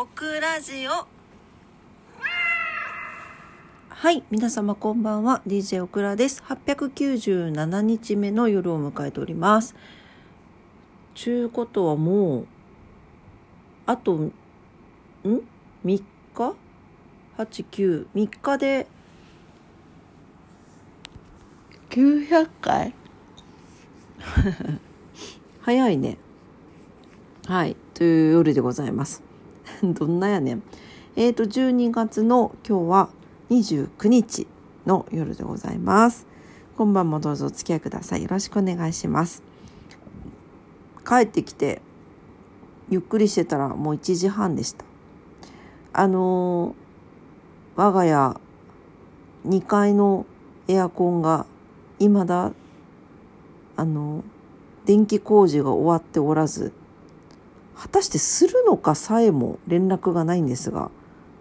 オクラジオはい、皆様こんばんは。DJ オクラです。897日目の夜を迎えております。ちゅうことはもう、あと、ん ?3 日 ?8、9、3日で、900回？早いね。はい、という夜でございます。どんなやねん。えーと、12月の今日は29日の夜でございます。今晩もどうぞお付き合いください。よろしくお願いします。帰ってきて、ゆっくりしてたらもう1時半でした。あのー我が家2階のエアコンが未だ、あの電気工事が終わっておらず、果たしてするのかさえも連絡がないんですが、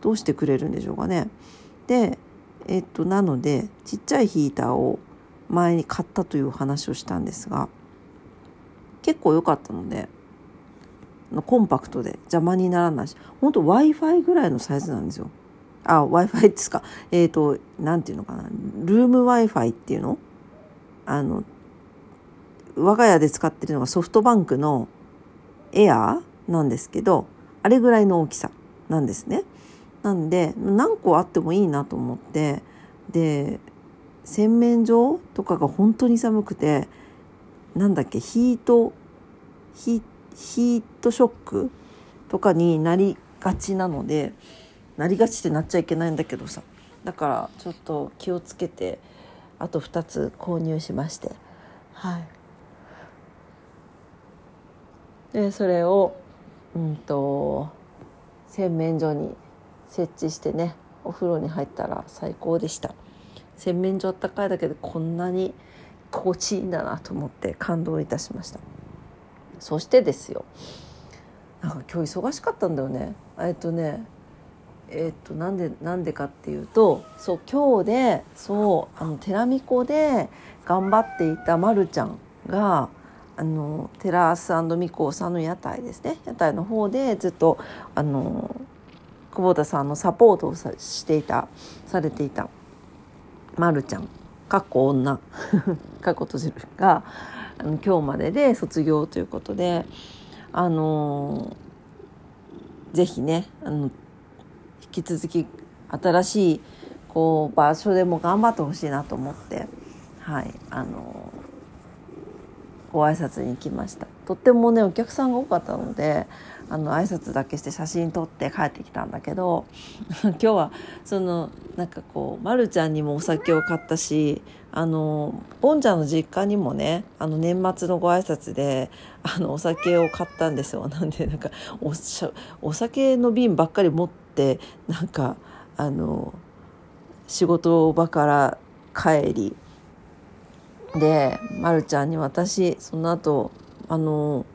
どうしてくれるんでしょうかね。で、えっと、なので、ちっちゃいヒーターを前に買ったという話をしたんですが、結構良かったので、コンパクトで邪魔にならないし、本当 Wi-Fi ぐらいのサイズなんですよ。あ、Wi-Fi ですか。えっ、と、なんていうのかな。ルーム Wi-Fi っていうの？あの、我が家で使ってるのがソフトバンクのエアーなんですけど、あれぐらいの大きさなんですね。なんで、何個あってもいいなと思って、で、洗面所とかが本当に寒くて、なんだっけ、ヒート、ヒヒートショックとかになりがちなので、なりがちってなっちゃいけないんだけどさ。だからちょっと気をつけて、あと2つ購入しまして。はい。でそれをうんと洗面所に設置してねお風呂に入ったら最高でした。洗面所あったかいだけでこんなに心地いいんだなと思って感動いたしました。そしてですよなんか今日忙しかったんだよね。えっとねえっとなんでなんでかっていうとそう今日でそうあのテラミコで頑張っていたまるちゃんがあのテラスミコさんの屋台ですね。屋台の方でずっとあの久保田さんのサポートをさしていたされていたまるちゃん。かっこ女。かっこ閉じるがあの今日までで卒業ということであのぜひねあの引き続き新しいこう場所でも頑張ってほしいなと思ってはいあのご挨拶に来ました。とってもねお客さんが多かったのであの挨拶だけして写真撮って帰ってきたんだけど 今日はそのなんかこう、ま、るちゃんにもお酒を買ったしあのボンちゃんの実家にもねあの年末のご挨拶であのお酒を買ったんですよ。なんでなんかおしゃお酒の瓶ばっかり持ってなんかあの仕事場から帰りで、ま、るちゃんに私その後あの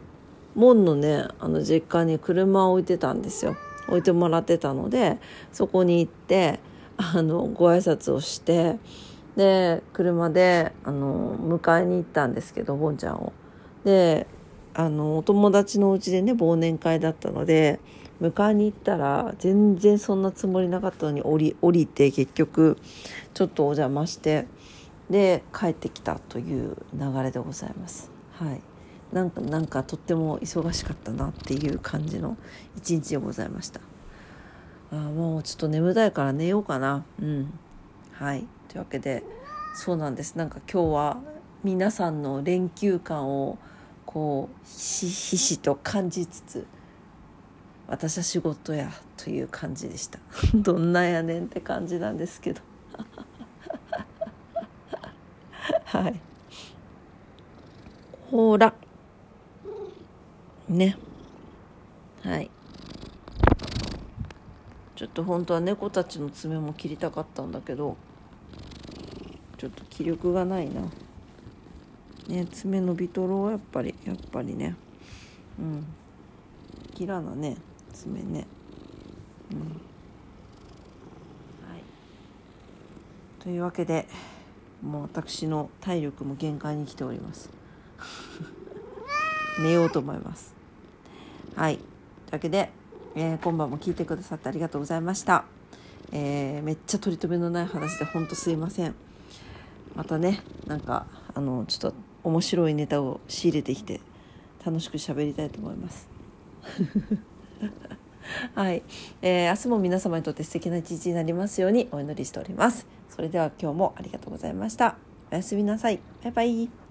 門のねあの実家に車を置いてたんですよ置いてもらってたのでそこに行ってあのご挨拶をしてで車であの迎えに行ったんですけどボンちゃんを。であのお友達のうちでね忘年会だったので迎えに行ったら全然そんなつもりなかったのに降り降りて結局ちょっとお邪魔してで帰ってきたという流れでございます。はいなんかなんかとっても忙しかったなっていう感じの一日でございました。あもうちょっと眠たいから寝ようかな。うん。はい。というわけでそうなんです。なんか今日は皆さんの連休感をこうひしひしと感じつつ私は仕事やという感じでした。どんなやねんって感じなんですけど。はい。ほら。ね。はい。ちょっと本当は猫たちの爪も切りたかったんだけど、ちょっと気力がないな。ね、爪伸びとろうやっぱり、やっぱりね。うん。切らなね、爪ね。うん。はい。というわけで、もう私の体力も限界に来ております。寝ようと思います。はい。というわけで、えー、今晩も聞いてくださってありがとうございました。えー、めっちゃ取り留めのない話で本当すいません。またね、なんか、あの、ちょっと面白いネタを仕入れてきて、楽しく喋りたいと思います。はい、えー、明日も皆様にとって素敵な一日になりますようにお祈りしております。それでは今日もありがとうございました。おやすみなさい。バイバイ。